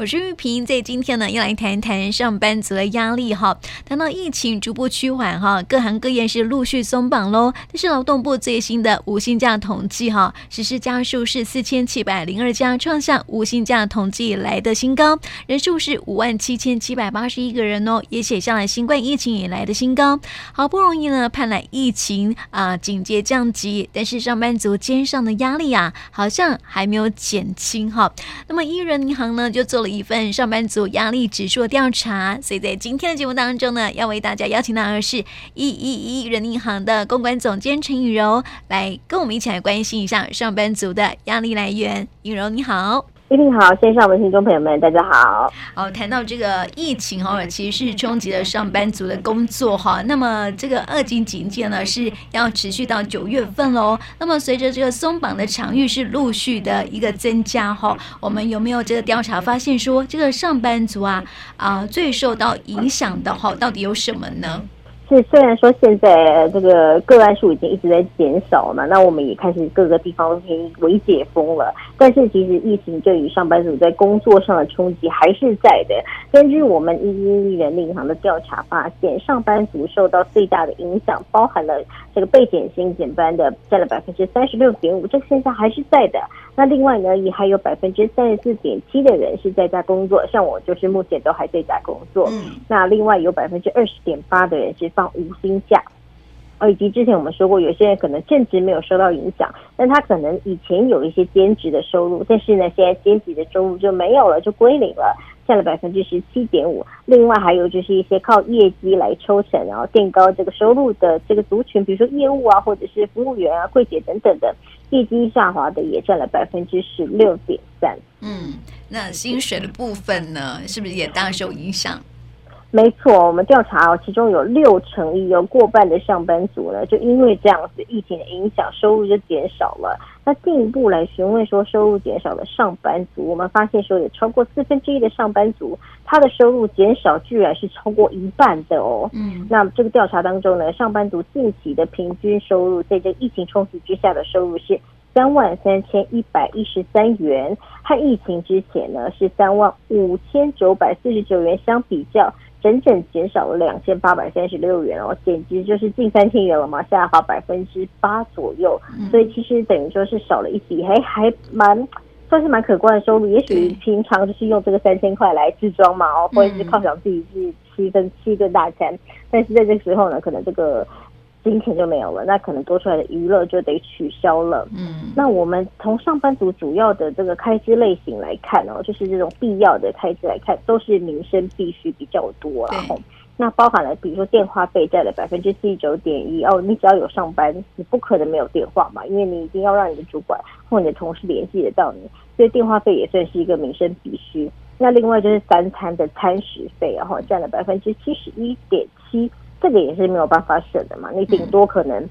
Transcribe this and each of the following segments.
我是玉萍，在今天呢，要来谈谈上班族的压力哈。谈到疫情逐步趋缓哈，各行各业是陆续松绑喽。但是劳动部最新的无薪假统计哈，实施家数是四千七百零二家，创下无薪假统计以来的新高，人数是五万七千七百八十一个人哦，也写下了新冠疫情以来的新高。好不容易呢，盼来疫情啊警戒降级，但是上班族肩上的压力啊，好像还没有减轻哈。那么，一人银行呢就做了一份上班族压力指数调查，所以在今天的节目当中呢，要为大家邀请到的是一一一人银行的公关总监陈雨柔，来跟我们一起来关心一下上班族的压力来源。雨柔你好。一定好，线上的听众朋友们，大家好。好，谈到这个疫情哈，其实是冲击了上班族的工作哈。那么这个二级警戒呢，是要持续到九月份喽。那么随着这个松绑的场域是陆续的一个增加哈，我们有没有这个调查发现说，这个上班族啊啊最受到影响的哈，到底有什么呢？是，虽然说现在这个个案数已经一直在减少嘛，那我们也开始各个地方都可以微解封了，但是其实疫情对于上班族在工作上的冲击还是在的。根据我们一一一人银行的调查发现，上班族受到最大的影响，包含了这个被减薪减班的占了百分之三十六点五，这个现象还是在的。那另外呢，也还有百分之三十四点七的人是在家工作，像我就是目前都还在家工作。嗯，那另外有百分之二十点八的人是放无薪假，哦以及之前我们说过，有些人可能正职没有受到影响，但他可能以前有一些兼职的收入，但是呢，现在兼职的收入就没有了，就归零了，占了百分之十七点五。另外还有就是一些靠业绩来抽成，然后垫高这个收入的这个族群，比如说业务啊，或者是服务员啊、柜姐等等的，业绩下滑的也占了百分之十六点三。嗯，那薪水的部分呢，是不是也大受影响？没错，我们调查哦，其中有六成一，有过半的上班族呢，就因为这样子疫情的影响，收入就减少了。那进一步来询问说，收入减少的上班族，我们发现说，有超过四分之一的上班族，他的收入减少居然是超过一半的哦。嗯，那这个调查当中呢，上班族近期的平均收入，在这疫情冲击之下的收入是三万三千一百一十三元，和疫情之前呢是三万五千九百四十九元相比较。整整减少了两千八百三十六元哦，简直就是近三千元了嘛，下滑百分之八左右。所以其实等于说是少了一笔，还还蛮算是蛮可观的收入。也许平常就是用这个三千块来置装嘛，哦，或者是犒赏自己是七分七顿大餐，但是在这个时候呢，可能这个。金钱就没有了，那可能多出来的娱乐就得取消了。嗯，那我们从上班族主要的这个开支类型来看哦，就是这种必要的开支来看，都是民生必需比较多。然后，那包含了比如说电话费占了百分之七十九点一哦，你只要有上班，你不可能没有电话嘛，因为你一定要让你的主管或你的同事联系得到你，所以电话费也算是一个民生必需。那另外就是三餐的餐食费，然后占了百分之七十一点七。这个也是没有办法省的嘛，你顶多可能，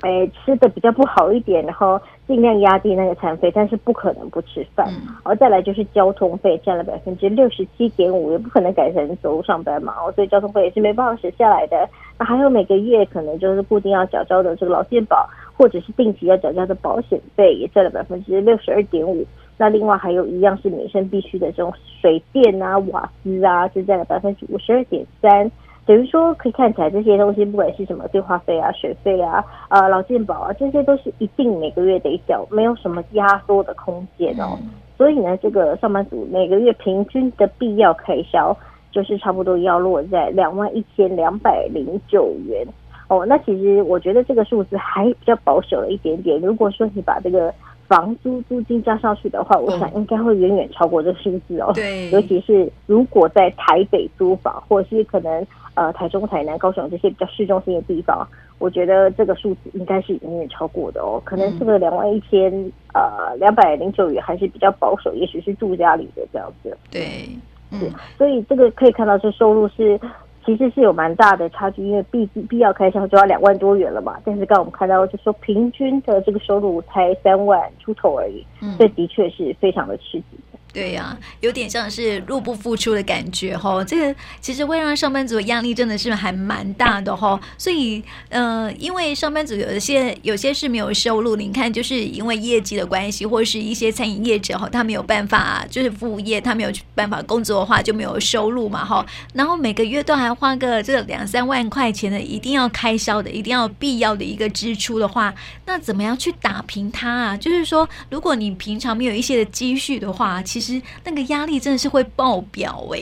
哎，吃的比较不好一点，然后尽量压低那个餐费，但是不可能不吃饭。然后再来就是交通费占了百分之六十七点五，也不可能改成走路上班嘛，哦，所以交通费也是没办法省下来的。那还有每个月可能就是固定要缴交的这个劳健保，或者是定期要缴交的保险费，也占了百分之六十二点五。那另外还有一样是民生必须的这种水电啊、瓦斯啊，就占了百分之五十二点三。等于说，可以看起来这些东西，不管是什么电话费啊、水费啊、呃、劳健保啊，这些都是一定每个月得缴，没有什么压缩的空间哦。所以呢，这个上班族每个月平均的必要开销，就是差不多要落在两万一千两百零九元哦。那其实我觉得这个数字还比较保守了一点点。如果说你把这个房租租金加上去的话，我想应该会远远超过这个数字哦。对，尤其是如果在台北租房，或者是可能。呃，台中、台南、高雄这些比较市中心的地方，我觉得这个数字应该是远远超过的哦。可能这个两万一千呃两百零九元还是比较保守，也许是住家里的这样子。对，嗯，所以这个可以看到，这收入是其实是有蛮大的差距，因为必必要开销就要两万多元了嘛。但是刚刚我们看到，就说平均的这个收入才三万出头而已，嗯，这的确是非常的刺激。对呀、啊，有点像是入不敷出的感觉哈。这个其实会让上班族压力真的是还蛮大的哈。所以，呃，因为上班族有一些有些是没有收入，你看，就是因为业绩的关系，或是一些餐饮业者哈，他没有办法，就是服务业，他没有办法工作的话，就没有收入嘛哈。然后每个月都还花个这个两三万块钱的，一定要开销的，一定要必要的一个支出的话，那怎么样去打平它啊？就是说，如果你平常没有一些的积蓄的话，其其实那个压力真的是会爆表哎、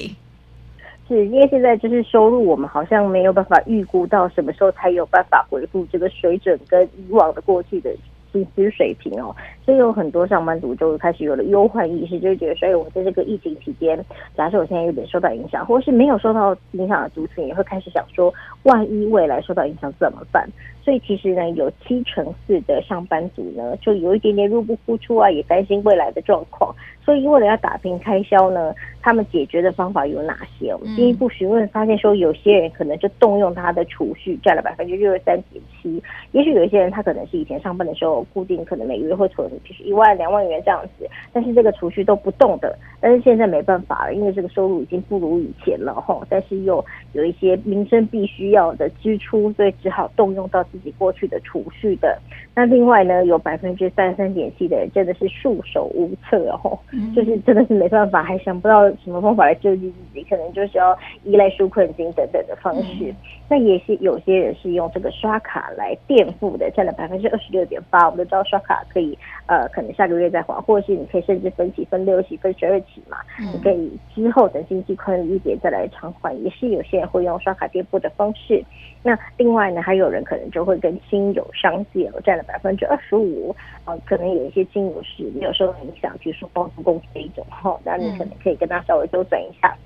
是因为现在就是收入，我们好像没有办法预估到什么时候才有办法回复这个水准跟以往的过去的薪资水平哦，所以有很多上班族就开始有了忧患意识，就觉得所以，我在这个疫情期间，假设我现在有点受到影响，或是没有受到影响的族群，也会开始想说，万一未来受到影响怎么办？所以其实呢，有七成四的上班族呢，就有一点点入不敷出啊，也担心未来的状况。所以为了要打拼开销呢，他们解决的方法有哪些？我们进一步询问发现说，有些人可能就动用他的储蓄，占了百分之六十三点七。也许有一些人他可能是以前上班的时候固定，可能每个月会存就是一万两万元这样子，但是这个储蓄都不动的。但是现在没办法了，因为这个收入已经不如以前了哈。但是又有一些民生必须要的支出，所以只好动用到自己过去的储蓄的。那另外呢，有百分之三十三点七的人真的是束手无策哦，就是真的是没办法，还想不到什么方法来救济自己，可能就是要依赖纾困金等等的方式。那也是有些人是用这个刷卡来垫付的，占了百分之二十六点八。我们都知道刷卡可以呃，可能下个月再还，或者是你可以甚至分期分六期、分十二期嘛，你可以之后等经济宽裕一点再来偿还。也是有些人会用刷卡垫付的方式。那另外呢，还有人可能就会跟亲友商借，占了百分之二十五。啊，可能有一些金额是没有受到影响，比如说包租公这一种哈，那你可能可以跟他稍微周转一下，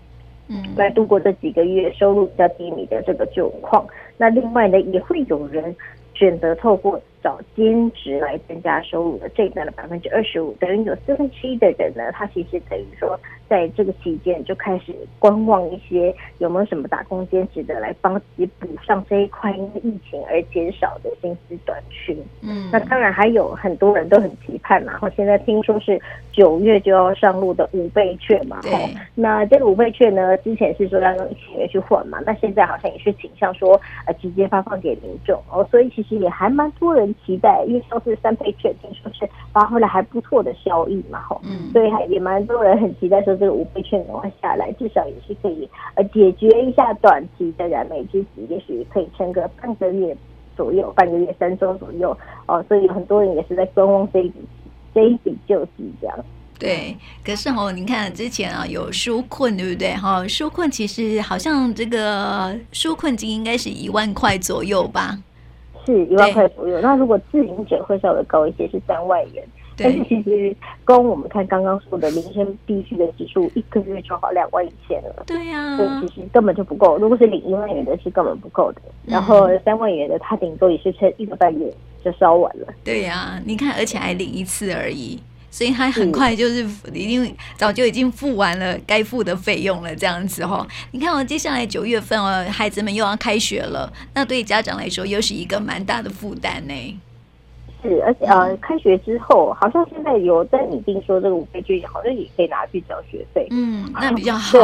嗯，来度过这几个月收入比较低迷的这个窘况。那另外呢，也会有人选择透过。找兼职来增加收入的，这一段的百分之二十五，等于有四分之一的人呢，他其实等于说，在这个期间就开始观望一些有没有什么打工兼职的，来帮自己补上这一块因为疫情而减少的薪资短缺。嗯，那当然还有很多人都很期盼嘛，然后现在听说是九月就要上路的五倍券嘛，对，那这个五倍券呢，之前是说要用一千元去换嘛，那现在好像也是倾向说呃直接发放给民众哦，所以其实也还蛮多人。期待，因为上次三倍券听说是发挥了还不错的效益嘛，吼，嗯，所以还也蛮多人很期待说这个五倍券的话下来，至少也是可以呃解决一下短期的燃眉之急，也许可以撑个半个月左右，半个月三周左右哦，所以有很多人也是在观望这一笔这一笔救济这样。对，可是哦，你看之前啊有纾困，对不对？哈，纾困其实好像这个纾困金应该是一万块左右吧。是一万块左右，那如果自营者会稍微高一些，是三万元。但是其实跟我们看刚刚说的民生必需的指数，一个月就好两万一千了。对呀、啊，所以其实根本就不够。如果是领一万元的，是根本不够的。然后三万元的，他顶多也是撑一个半月就烧完了。对呀、啊，你看，而且还领一次而已。所以他很快就是已经早就已经付完了该付的费用了，这样子哈。你看哦，接下来九月份哦，孩子们又要开学了，那对家长来说又是一个蛮大的负担呢。是，而且呃，开学之后好像现在有在拟定说这个五倍券好像也可以拿去缴学费，嗯，那比较 好。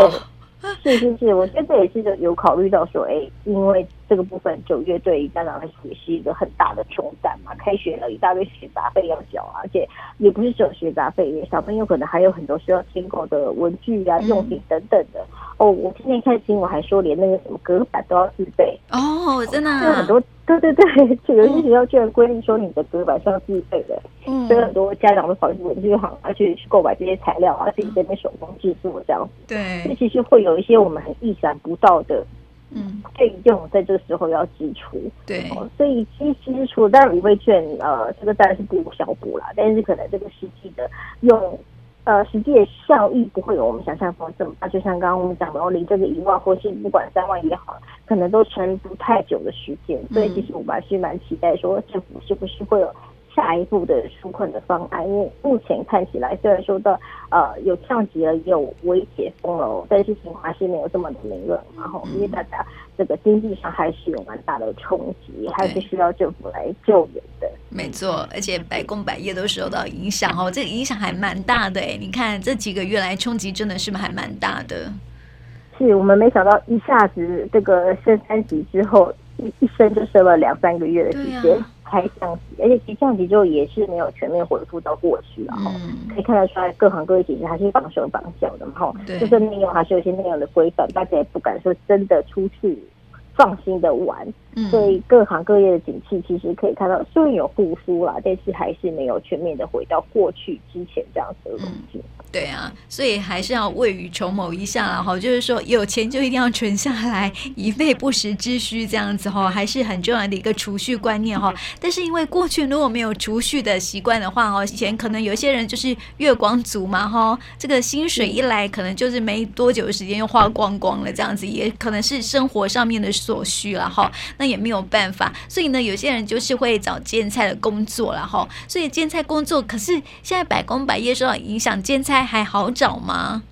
是是是，我觉得这也是有考虑到说，哎，因为这个部分九月对于家长来说也是一个很大的重担嘛，开学了一大堆学杂费要缴，而且也不是只有学杂费，小朋友可能还有很多需要添购的文具啊、用品等等的。哦，我今天看新闻还说，连那个什么隔板都要自备哦，真的、很多。对对对，就有些学校居然规定说你的隔板是要自费的，嗯，所以很多家长都跑去文具行，而且去购买这些材料，而且自己在那边手工制作这样子。对，这其实会有一些我们很意想不到的，嗯，费用在这个时候要支出。对，所以其实除了当然五倍券，呃，这个当然是不无小补啦，但是可能这个实际的用。呃，实际的效益不会有我们想象中这么大，就像刚刚我们讲的，离这个一万或是不管三万也好，可能都存不太久的时间。所以其实我们还是蛮期待说，政府是不是会有下一步的纾困的方案，因为目前看起来虽然说到呃有降级了，也有微解封了，但是情况还是没有这么的明朗，然后因为大家这个经济上还是有蛮大的冲击，还是需要政府来救援的。没错，而且百工百业都受到影响哦，这个影响还蛮大的诶，你看这几个月来冲击真的是还蛮大的。是我们没想到一下子这个升三级之后，一一升就升了两三个月的时间才降级，而且其实降级之后也是没有全面回复到过去，然后可以看得出来各行各业其实还是绑手绑脚的嘛，哈，就是内容还是有些内容的规范，大家也不敢说真的出去放心的玩，所以各行各业的景气其实可以看到虽然有复苏啦，但是还是没有全面的回到过去之前这样子的东西。对啊，所以还是要未雨绸缪一下啦，哈，就是说有钱就一定要存下来，以备不时之需，这样子哈，还是很重要的一个储蓄观念哈。但是因为过去如果没有储蓄的习惯的话哦，以前可能有些人就是月光族嘛哈，这个薪水一来可能就是没多久的时间又花光光了，这样子也可能是生活上面的所需了哈，那也没有办法，所以呢，有些人就是会找兼差的工作了哈，所以兼差工作可是现在百工百业受到影响，兼差。还好找吗？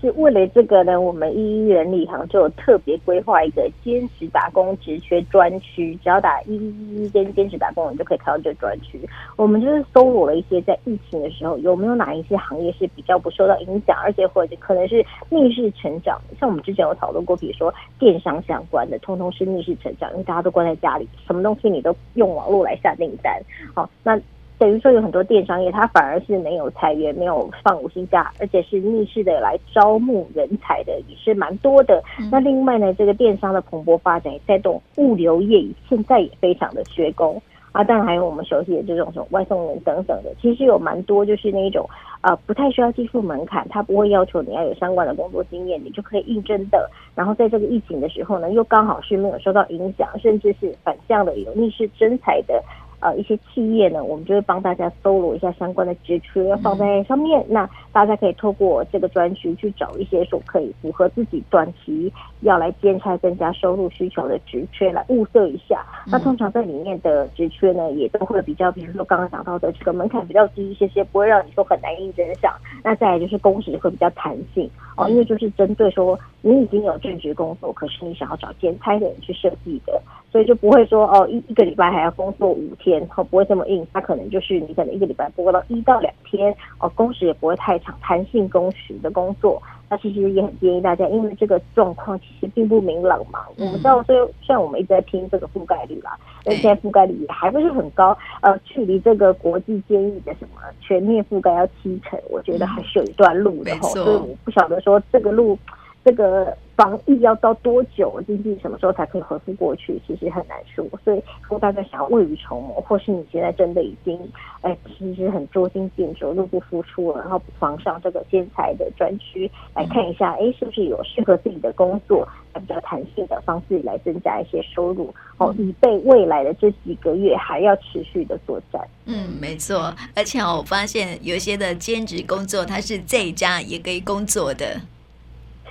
是为了这个呢，我们一一人力行就有特别规划一个兼职打工职缺专区，只要打一一一跟兼职打工，你就可以看到这专区。我们就是搜罗了一些在疫情的时候有没有哪一些行业是比较不受到影响，而且或者可能是逆势成长。像我们之前有讨论过，比如说电商相关的，通通是逆势成长，因为大家都关在家里，什么东西你都用网络来下订单。好，那。等于说有很多电商业，它反而是没有裁员、没有放无薪假，而且是逆势的来招募人才的，也是蛮多的。嗯、那另外呢，这个电商的蓬勃发展也带动物流业，现在也非常的缺工啊。当然还有我们熟悉的这种什么外送员等等的，其实有蛮多就是那一种呃不太需要技术门槛，它不会要求你要有相关的工作经验，你就可以应征的。然后在这个疫情的时候呢，又刚好是没有受到影响，甚至是反向的有逆势征才的。呃，一些企业呢，我们就会帮大家搜罗一下相关的职缺放在上面，嗯、那大家可以透过这个专区去找一些说可以符合自己短期要来兼差增加收入需求的职缺来物色一下。嗯、那通常在里面的职缺呢，也都会比较，比如说刚刚讲到的这个门槛比较低一些些，不会让你说很难应征上。那再来就是工时会比较弹性哦，因为就是针对说你已经有正职工作，可是你想要找兼差的人去设计的。所以就不会说哦，一一个礼拜还要工作五天，哦，不会这么硬。它可能就是你可能一个礼拜播到一到两天，哦，工时也不会太长，弹性工时的工作。那其实也很建议大家，因为这个状况其实并不明朗嘛。嗯、我们知道，所以虽然我们一直在拼这个覆盖率啦，但现在覆盖率也还不是很高。呃，距离这个国际建议的什么全面覆盖要七成，我觉得还是有一段路的。所以我不晓得说这个路，这个。防疫要到多久？经济什么时候才可以恢复过去？其实很难说。所以，如果大家想要未雨绸缪，或是你现在真的已经哎，其实很捉襟见肘、入不敷出了，然后不妨上这个兼差的专区来看一下，哎，是不是有适合自己的工作，比较弹性的方式来增加一些收入，哦，以备未来的这几个月还要持续的作战。嗯，没错。而且我发现有些的兼职工作，它是在家也可以工作的。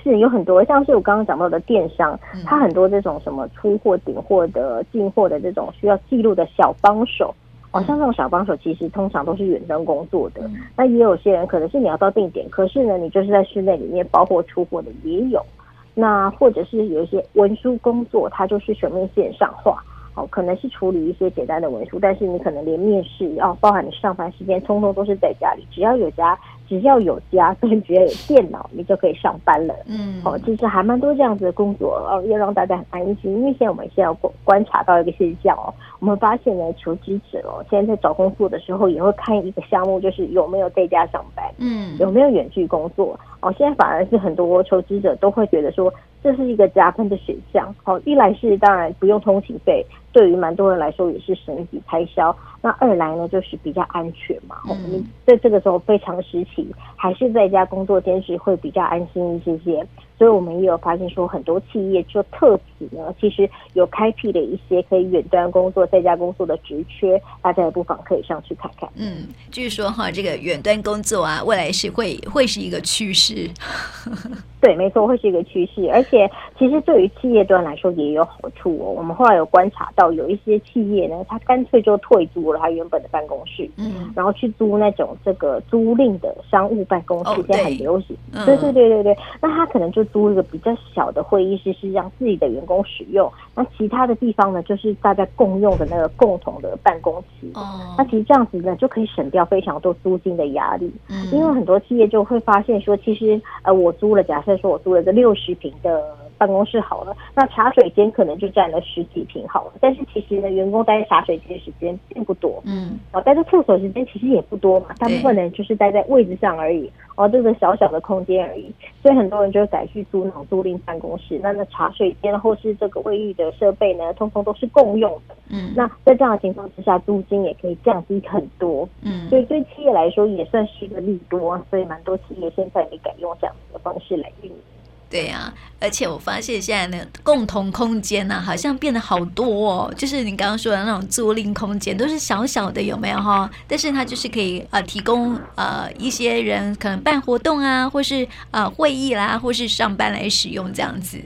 是有很多，像是我刚刚讲到的电商，它很多这种什么出货、顶货的、进货的这种需要记录的小帮手，哦，像这种小帮手其实通常都是远端工作的。那也有些人可能是你要到定点，可是呢，你就是在室内里面包货出货的也有。那或者是有一些文书工作，它就是全面线上化，哦，可能是处理一些简单的文书，但是你可能连面试，哦，包含你上班时间，通通都是在家里，只要有家。只要有家，跟只要有电脑，你就可以上班了。嗯，哦，其实还蛮多这样子的工作哦，要让大家很安心。因为现在我们现在要观察到一个现象哦，我们发现呢，求职者哦，现在在找工作的时候也会看一个项目，就是有没有在家上班，嗯，有没有远距工作。哦，现在反而是很多求职者都会觉得说，这是一个加分的选项。哦，一来是当然不用通勤费。对于蛮多人来说也是省一笔开销。那二来呢，就是比较安全嘛。我们、嗯、在这个时候非常时期，还是在家工作兼职会比较安心一些些。所以我们也有发现说，很多企业就特此呢，其实有开辟的一些可以远端工作、在家工作的职缺，大家也不妨可以上去看看。嗯，据说哈，这个远端工作啊，未来是会会是一个趋势。对，没错，会是一个趋势。而且，其实对于企业端来说也有好处哦。我们后来有观察到。有一些企业呢，他干脆就退租了他原本的办公室，嗯，然后去租那种这个租赁的商务办公室，哦、现在很流行。对对对对，那他可能就租一个比较小的会议室，是让自己的员工使用。那其他的地方呢，就是大家共用的那个共同的办公区。哦，那其实这样子呢，就可以省掉非常多租金的压力。嗯，因为很多企业就会发现说，其实呃，我租了，假设说我租了个六十平的。办公室好了，那茶水间可能就占了十几平好了，但是其实呢，员工待在茶水间的时间并不多，嗯，哦，待在厕所时间其实也不多嘛，大部分人就是待在位置上而已，哦，这个小小的空间而已，所以很多人就改去租那种租赁办公室，那那茶水间或是这个卫浴的设备呢，通通都是共用的，嗯，那在这样的情况之下，租金也可以降低很多，嗯，所以对企业来说也算是一个利多，所以蛮多企业现在也改用这样子的方式来运营。对呀、啊，而且我发现现在呢，共同空间呢、啊，好像变得好多哦。就是你刚刚说的那种租赁空间，都是小小的，有没有哈？但是它就是可以呃提供呃一些人可能办活动啊，或是呃会议啦，或是上班来使用这样子。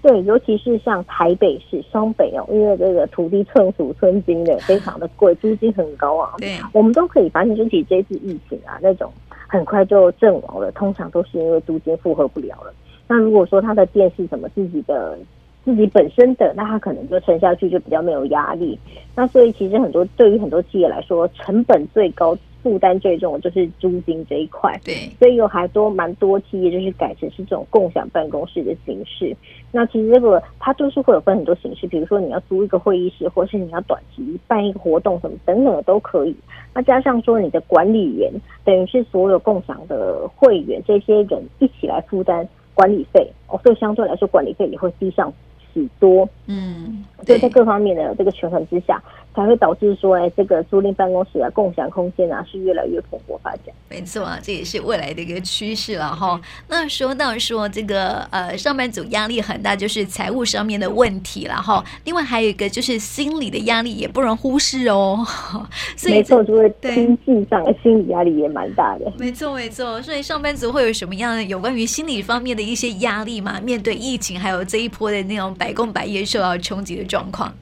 对，尤其是像台北市双北哦，因为这个土地寸土寸金的，非常的贵，租金很高啊。对，我们都可以发现，尤其这次疫情啊，那种很快就阵亡了，通常都是因为租金负荷不了了。那如果说他的店是什么自己的自己本身的，那他可能就撑下去就比较没有压力。那所以其实很多对于很多企业来说，成本最高、负担最重的就是租金这一块。对，所以有还多蛮多企业就是改成是这种共享办公室的形式。那其实这个它就是会有分很多形式，比如说你要租一个会议室，或是你要短期办一个活动什么等等的都可以。那加上说你的管理员，等于是所有共享的会员这些人一起来负担。管理费哦，所以相对来说，管理费也会低上许多。嗯，所以在各方面的这个权衡之下，才会导致说，哎，这个租赁办公室啊、共享空间啊，是越来越蓬勃发展。没错啊，这也是未来的一个趋势了哈。那说到说这个呃，上班族压力很大，就是财务上面的问题了哈。另外还有一个就是心理的压力也不容忽视哦。所以没错，就是经济上的心理压力也蛮大的。没错，没错。所以上班族会有什么样的有关于心理方面的一些压力吗？面对疫情，还有这一波的那种百工百业受到冲击的状况。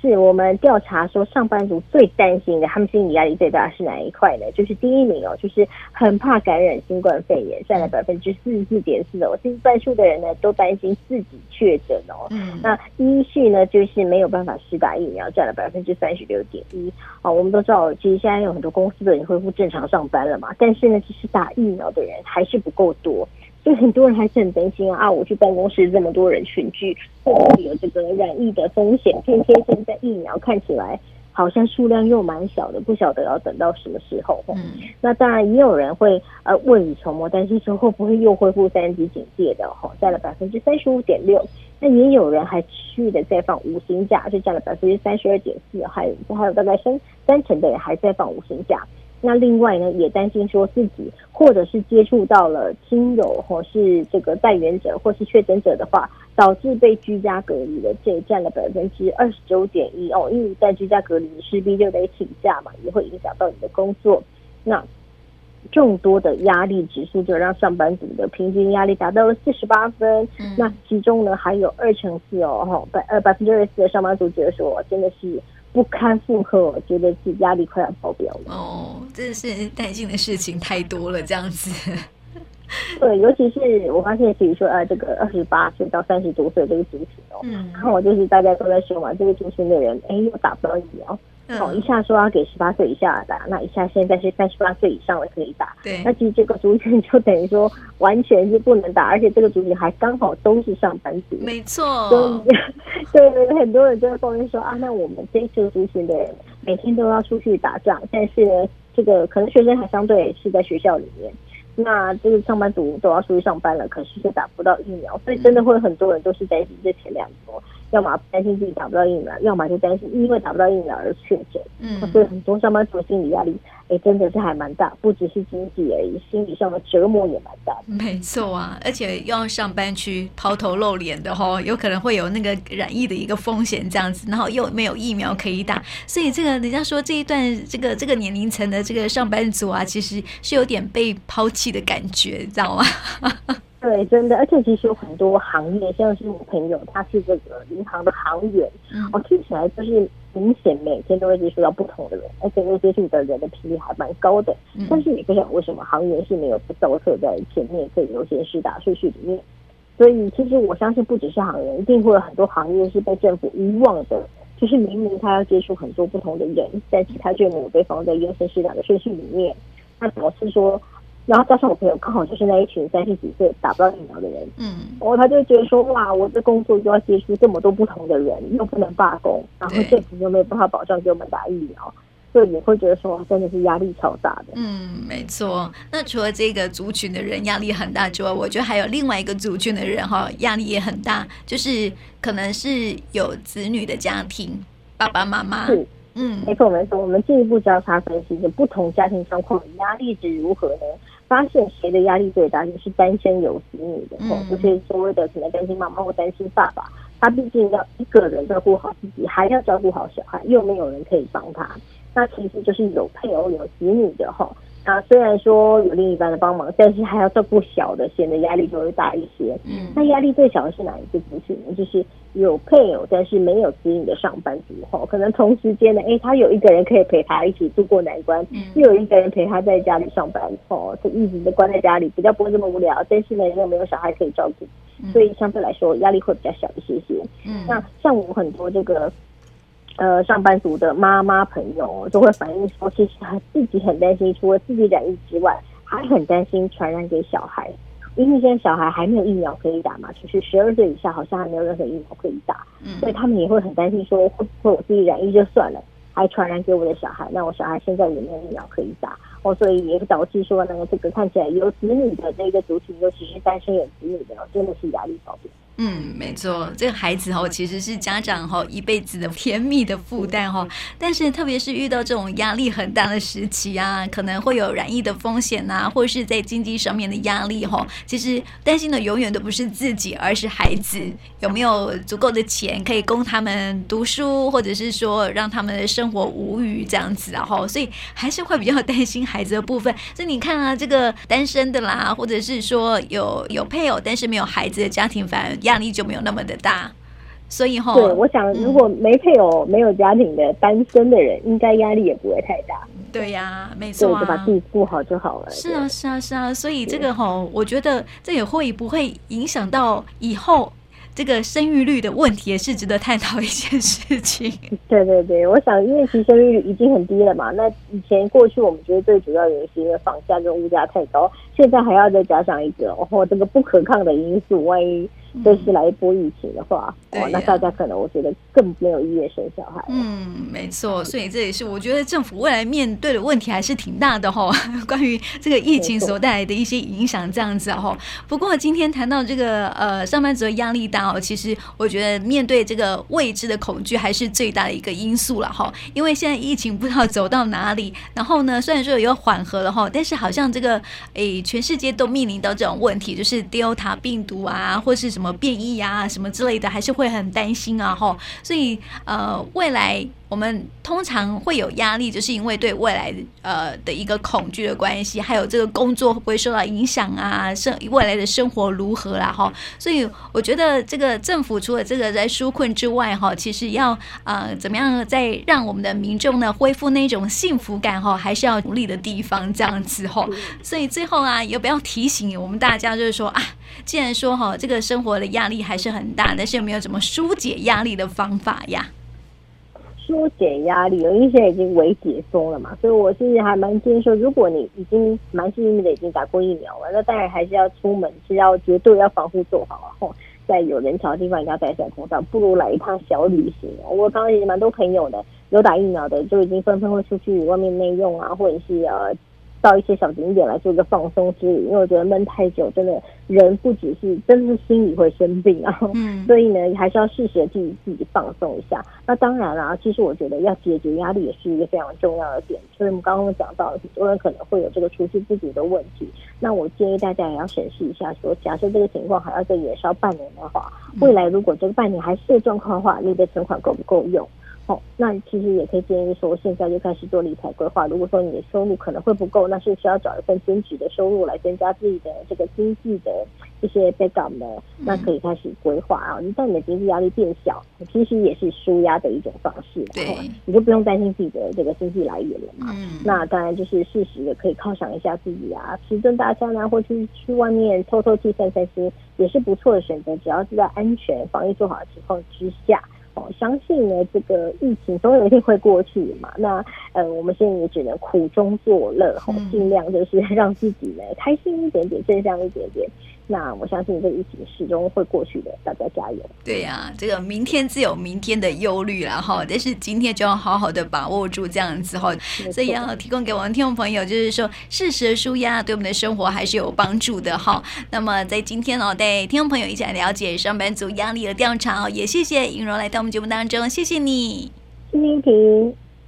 是我们调查说，上班族最担心的，他们心理压力最大是哪一块呢？就是第一名哦，就是很怕感染新冠肺炎，占了百分之四十四点四哦，近半数的人呢都担心自己确诊哦。嗯，那一是呢就是没有办法施打疫苗，占了百分之三十六点一。哦，我们都知道，其实现在有很多公司都已经恢复正常上班了嘛，但是呢，其实打疫苗的人还是不够多。所以很多人还是很担心啊！我去办公室这么多人群聚，会不会有这个染疫的风险？偏偏现在疫苗看起来好像数量又蛮小的，不晓得要等到什么时候。嗯，那当然也有人会呃未雨绸缪，担心说会不会又恢复三级警戒的？哈，占了百分之三十五点六。那也有人还持续的在放五星假，就占了百分之三十二点四。还有还有大概三三成的人还在放五星假。那另外呢，也担心说自己或者是接触到了亲友或是这个带源者或是确诊者的话，导致被居家隔离的，这占了百分之二十九点一哦。因为在居家隔离，你势必就得请假嘛，也会影响到你的工作。那众多的压力指数就让上班族的平均压力达到了四十八分。嗯、那其中呢，还有二成四哦，哈百呃百分之二十四的上班族觉得说，真的是。不堪负荷，我觉得是压力快要爆表了。哦，真的是担心的事情太多了，这样子。对，尤其是我发现，比如说呃，这个二十八岁到三十多岁这个族群哦，嗯，然后我就是大家都在说嘛，这个族群的人，哎，又打不到疫苗。哦，一下说要给十八岁以下打，那一下现在是三十八岁以上的可以打。对，那其实这个族群就等于说完全是不能打，而且这个族群还刚好都是上班族。没错。所以，对对对，很多人就在抱怨说啊，那我们这个族群的人每天都要出去打仗，但是呢，这个可能学生还相对是在学校里面，那这个上班族都要出去上班了，可是却打不到疫苗，所以真的会很多人都是担心这前两波。要么担心自己打不到疫苗，要么就担心因为打不到疫苗而确诊。嗯，所以很多上班族心理压力，哎，真的是还蛮大，不只是经济而已，心理上的折磨也蛮大的。没错啊，而且又要上班去抛头露脸的哦，有可能会有那个染疫的一个风险这样子，然后又没有疫苗可以打，所以这个人家说这一段这个这个年龄层的这个上班族啊，其实是有点被抛弃的感觉，知道吗？对，真的，而且其实有很多行业，像是我朋友，他是这个银行的行员，嗯、哦，听起来就是明显每天都会接触到不同的人，而且接触的人的频率还蛮高的。嗯、但是你不晓得为什么行员是没有被造册在前面这个优先试打顺序里面。所以其实我相信，不只是行员，一定会有很多行业是被政府遗忘的。就是明明他要接触很多不同的人，但是他却没有被放在优先试打的顺序里面。那导致说。然后加上我朋友刚好就是那一群三十几岁打不到疫苗的人，嗯，然后他就觉得说哇，我这工作就要接触这么多不同的人，又不能罢工，然后政府又没有办法保障给我们打疫苗，所以你会觉得说真的是压力超大的。嗯，没错。那除了这个族群的人压力很大之外，我觉得还有另外一个族群的人哈，压力也很大，就是可能是有子女的家庭，爸爸妈妈。是，嗯，没错没错。我们进一步交叉分析，就不同家庭状况的压力值如何呢？发现谁的压力最大，就是单身有子女的，就是所谓的可能担心妈妈或担心爸爸，他毕竟要一个人照顾好自己，还要照顾好小孩，又没有人可以帮他，那其实就是有配偶有子女的哈。那虽然说有另一半的帮忙，但是还要照顾小的，显得压力就会大一些。嗯，那压力最小的是哪一个族群呢？就是有配偶但是没有子女的上班族哈，可能同时间呢，哎，他有一个人可以陪他一起度过难关，嗯，又有一个人陪他在家里上班，哦，就一直都关在家里，比较不会这么无聊。但是呢，又没有小孩可以照顾，所以相对来说压力会比较小一些些。嗯，那像我很多这个。呃，上班族的妈妈朋友都会反映说，其实他自己很担心，除了自己染疫之外，还很担心传染给小孩，因为现在小孩还没有疫苗可以打嘛，就是十二岁以下好像还没有任何疫苗可以打，所以他们也会很担心说，会不会我自己染疫就算了，还传染给我的小孩，那我小孩现在也没有疫苗可以打，哦，所以也导致说，那个这个看起来有子女的那个族群，尤其是单身有子女的，真的是压力超大。嗯，没错，这个孩子哈其实是家长哈一辈子的甜蜜的负担哈。但是特别是遇到这种压力很大的时期啊，可能会有染疫的风险呐、啊，或者是在经济上面的压力哈。其实担心的永远都不是自己，而是孩子有没有足够的钱可以供他们读书，或者是说让他们的生活无虞这样子啊哈。所以还是会比较担心孩子的部分。所以你看啊，这个单身的啦，或者是说有有配偶但是没有孩子的家庭，反而。压力就没有那么的大，所以哈，对，我想如果没配偶、嗯、没有家庭的单身的人，应该压力也不会太大。对呀、啊，没错、啊，就把自己顾好就好了。是啊，是啊，是啊，所以这个哈，我觉得这也会不会影响到以后这个生育率的问题，也是值得探讨一件事情。对对对，我想因为其实生育率已经很低了嘛，那以前过去我们觉得最主要原因是因为房价跟物价太高，现在还要再加上一个哦，这个不可抗的因素，万一。这是来一波疫情的话，嗯、哦，那大家可能我觉得更没有意愿生小孩。嗯，没错，所以这也是我觉得政府未来面对的问题还是挺大的哈、哦。关于这个疫情所带来的一些影响，这样子哈、哦。不过今天谈到这个呃上班族的压力大哦，其实我觉得面对这个未知的恐惧还是最大的一个因素了哈、哦。因为现在疫情不知道走到哪里，然后呢，虽然说有缓和了哈，但是好像这个诶全世界都面临到这种问题，就是 Delta 病毒啊，或是什么。变异啊，什么之类的，还是会很担心啊，吼，所以呃，未来我们通常会有压力，就是因为对未来呃的一个恐惧的关系，还有这个工作会不会受到影响啊，生未来的生活如何啦，哈，所以我觉得这个政府除了这个在纾困之外，哈，其实要呃怎么样再让我们的民众呢恢复那种幸福感，哈，还是要努力的地方，这样子，哈，所以最后啊，也不要提醒我们大家，就是说啊。既然说哈，这个生活我的压力还是很大，但是有没有什么疏解压力的方法呀？疏解压力，因为现在已经微解封了嘛，所以我是还蛮建议说，如果你已经蛮幸运的已经打过疫苗了，那当然还是要出门是要绝对要防护做好啊。吼，在有人潮的地方一定要戴上口罩，不如来一趟小旅行。我刚刚也蛮多朋友的，有打疫苗的就已经纷纷会出去外面内用啊，或者是呃。到一些小景点来做一个放松之旅，因为我觉得闷太久，真的人不只是真的是心里会生病啊。嗯，所以呢，还是要适时的自己自己放松一下。那当然啦，其实我觉得要解决压力也是一个非常重要的点。所以我们刚刚讲到，很多人可能会有这个储蓄不足的问题。那我建议大家也要审视一下说，说假设这个情况还要再延烧半年的话，未来如果这个半年还是这个状况的话，你的存款够不够用？哦，那其实也可以建议说，现在就开始做理财规划。如果说你的收入可能会不够，那是需要找一份兼职的收入来增加自己的这个经济的一些 backup 呢，那可以开始规划啊。一旦你的经济压力变小，其实也是舒压的一种方式。对，你就不用担心自己的这个经济来源了嘛。嗯，那当然就是适时的可以犒赏一下自己啊，吃顿大餐啊，或者是去外面透透气、散散心，也是不错的选择。只要是在安全、防疫做好的情况之下。相信呢，这个疫情总有一天会过去嘛。那呃，我们现在也只能苦中作乐，哦，尽量就是 让自己呢开心一点点，正向一点点。那我相信这个疫情始终会过去的，大家加油。对呀、啊，这个明天自有明天的忧虑了哈，但是今天就要好好的把握住这样子哈。所以要提供给我们听众朋友，就是说适时的舒压对我们的生活还是有帮助的哈。那么在今天哦，带听众朋友一起来了解上班族压力的调查哦，也谢谢盈柔来到我们节目当中，谢谢你，谢谢婷。